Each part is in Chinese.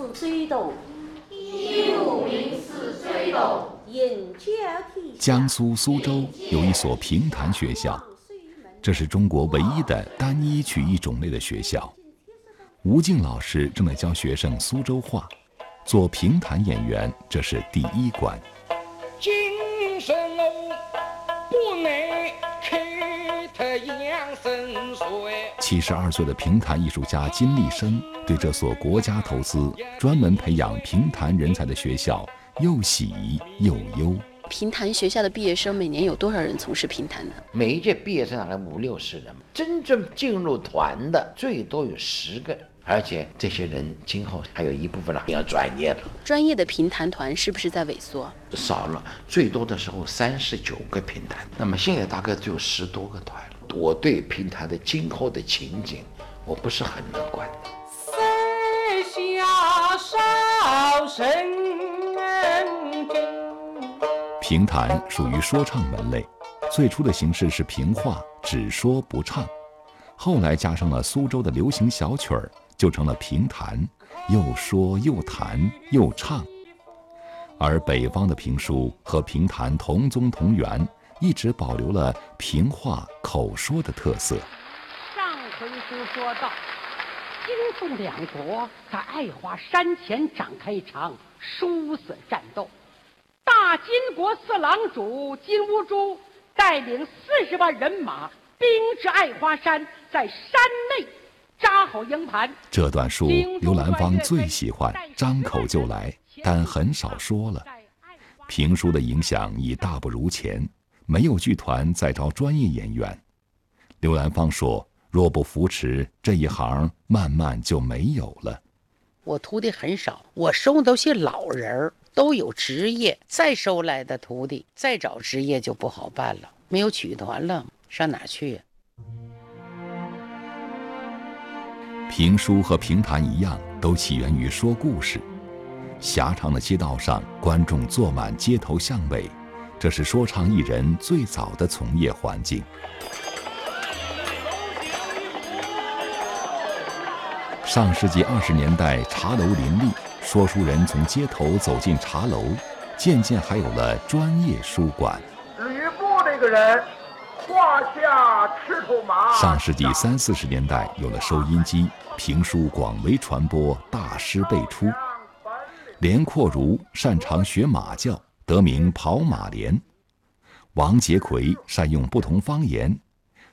是水斗，一路名是水斗。江苏苏州有一所评弹学校，这是中国唯一的单一曲艺种类的学校。吴静老师正在教学生苏州话，做评弹演员这是第一关。今生七十二岁的评弹艺术家金立生对这所国家投资、专门培养评弹人才的学校。又喜又忧。评弹学校的毕业生每年有多少人从事评弹呢？每一届毕业生大概五六十人，真正进入团的最多有十个，而且这些人今后还有一部分人比较专业了。专业的评弹团是不是在萎缩？少了，最多的时候三十九个评弹，那么现在大概只有十多个团了。我对评弹的今后的情景，我不是很乐观。塞下哨声。评弹属于说唱门类，最初的形式是评话，只说不唱，后来加上了苏州的流行小曲儿，就成了评弹，又说又弹又唱。而北方的评书和评弹同宗同源，一直保留了评话口说的特色。上回书说到，金宋两国在爱华山前展开一场殊死战斗。大金国四郎主金兀术带领四十万人马兵至爱华山，在山内扎好营盘。这段书刘兰芳最喜欢，张口就来，但很少说了。评书的影响已大不如前，没有剧团再招专业演员。刘兰芳说：“若不扶持这一行，慢慢就没有了。”我徒弟很少，我收的都些老人儿。都有职业，再收来的徒弟，再找职业就不好办了。没有曲团了，上哪去呀？评书和评弹一样，都起源于说故事。狭长的街道上，观众坐满街头巷尾，这是说唱艺人最早的从业环境。上世纪二十年代，茶楼林立。说书人从街头走进茶楼，渐渐还有了专业书馆。吕布这个人，胯下赤兔马。上世纪三四十年代有了收音机，评书广为传播，大师辈出。连阔如擅长学马叫，得名跑马连。王杰奎善用不同方言，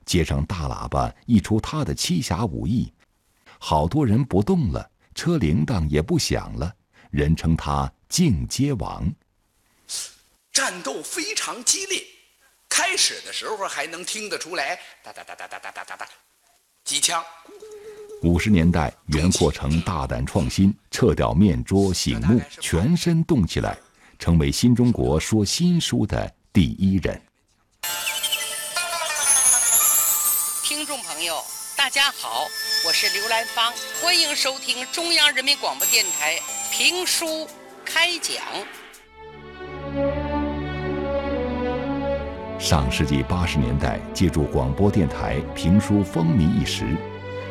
街上大喇叭一出他的七侠五义，好多人不动了。车铃铛也不响了，人称他“进阶王”。战斗非常激烈，开始的时候还能听得出来哒哒哒哒哒哒哒哒哒，机枪。五十年代，袁阔成大胆创新，撤掉面桌醒目，全身动起来，成为新中国说新书的第一人。听众朋友，大家好。我是刘兰芳，欢迎收听中央人民广播电台评书开讲。上世纪八十年代，借助广播电台评书风靡一时，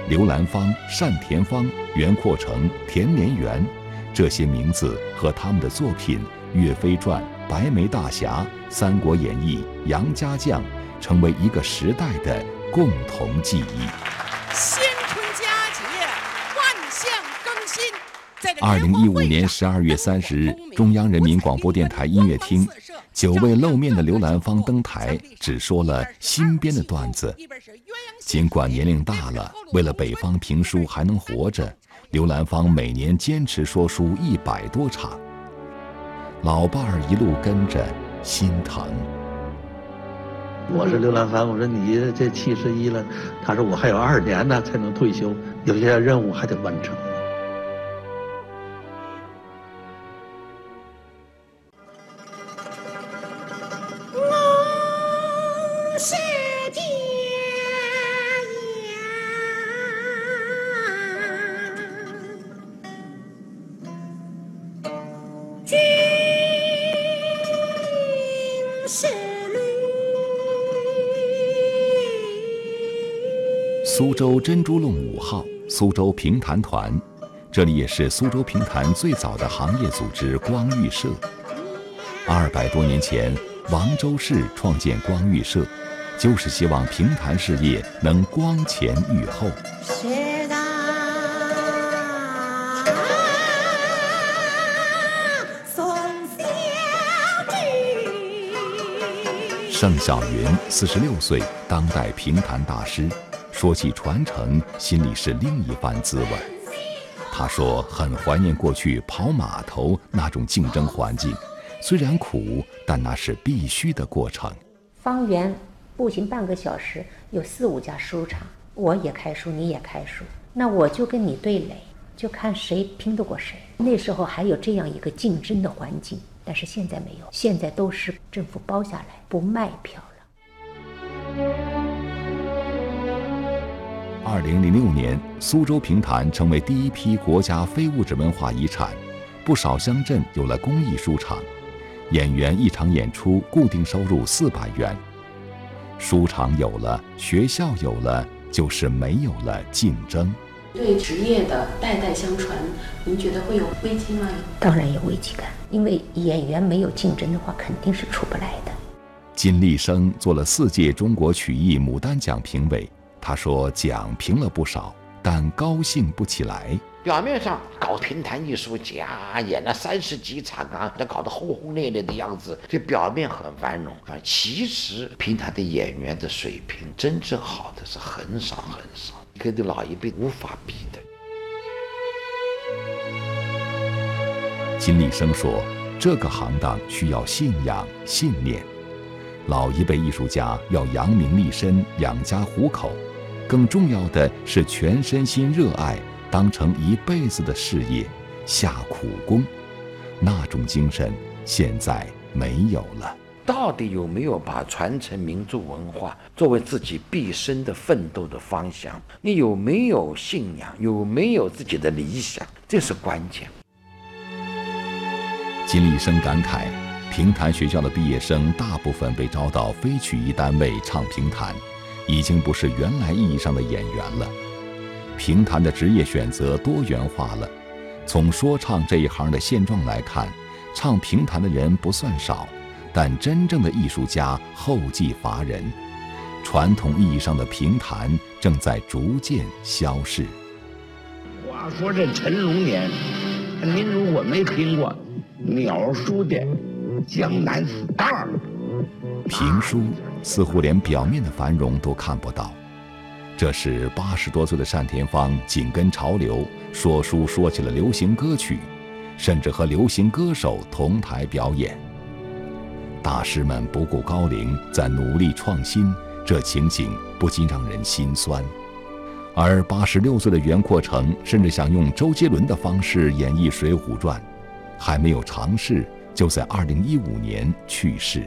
刘兰芳、单田芳、袁阔成、田连元这些名字和他们的作品《岳飞传》《白眉大侠》《三国演义》《杨家将》，成为一个时代的共同记忆。新春佳节，万象更新二零一五年十二月三十日，中央人民广播电台音乐厅，久未露面的刘兰芳登台，只说了新编的段子。尽管年龄大了，为了北方评书还能活着，刘兰芳每年坚持说书一百多场。老伴儿一路跟着，心疼。我是刘兰芳，我说你这七十一了，他说我还有二年呢才能退休，有些任务还得完成。苏州珍珠弄五号，苏州评弹团，这里也是苏州评弹最早的行业组织光育社。二百多年前，王周氏创建光育社，就是希望评弹事业能光前裕后。盛小云四十六岁，当代评弹大师，说起传承，心里是另一番滋味。他说很怀念过去跑码头那种竞争环境，虽然苦，但那是必须的过程。方圆步行半个小时有四五家书场，我也开书，你也开书，那我就跟你对垒，就看谁拼得过谁。那时候还有这样一个竞争的环境。但是现在没有，现在都是政府包下来，不卖票了。二零零六年，苏州评弹成为第一批国家非物质文化遗产，不少乡镇有了公益书场，演员一场演出固定收入四百元。书场有了，学校有了，就是没有了竞争。对职业的代代相传，您觉得会有危机吗？当然有危机感，因为演员没有竞争的话，肯定是出不来的。金立生做了四届中国曲艺牡丹奖评委，他说奖评了不少，但高兴不起来。表面上搞评弹艺术家，演了三十几场啊，这搞得轰轰烈烈的样子，这表面很繁荣啊。其实评弹的演员的水平，真正好的是很少很少。跟这老一辈无法比的。金立生说：“这个行当需要信仰、信念。老一辈艺术家要扬名立身、养家糊口，更重要的是全身心热爱，当成一辈子的事业，下苦功。那种精神现在没有了。”到底有没有把传承民族文化作为自己毕生的奋斗的方向？你有没有信仰？有没有自己的理想？这是关键。金立生感慨：评弹学校的毕业生大部分被招到非曲艺单位唱评弹，已经不是原来意义上的演员了。评弹的职业选择多元化了。从说唱这一行的现状来看，唱评弹的人不算少。但真正的艺术家后继乏人，传统意义上的评弹正在逐渐消逝。话说这陈龙年，您如果没听过鸟叔的《江南 star》，评书似乎连表面的繁荣都看不到。这是八十多岁的单田芳紧跟潮流，说书说起了流行歌曲，甚至和流行歌手同台表演。大师们不顾高龄，在努力创新，这情景不禁让人心酸。而八十六岁的袁阔成，甚至想用周杰伦的方式演绎《水浒传》，还没有尝试，就在二零一五年去世。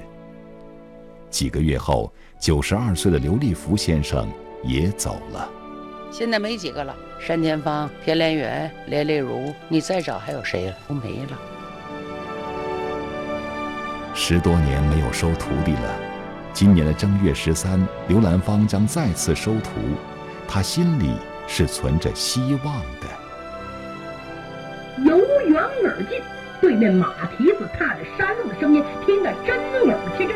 几个月后，九十二岁的刘立福先生也走了。现在没几个了，单田芳、田连元、连丽如，你再找还有谁了？都没了。十多年没有收徒弟了，今年的正月十三，刘兰芳将再次收徒，他心里是存着希望的。由远而近，对面马蹄子踏着山路的声音，听得真耳气震。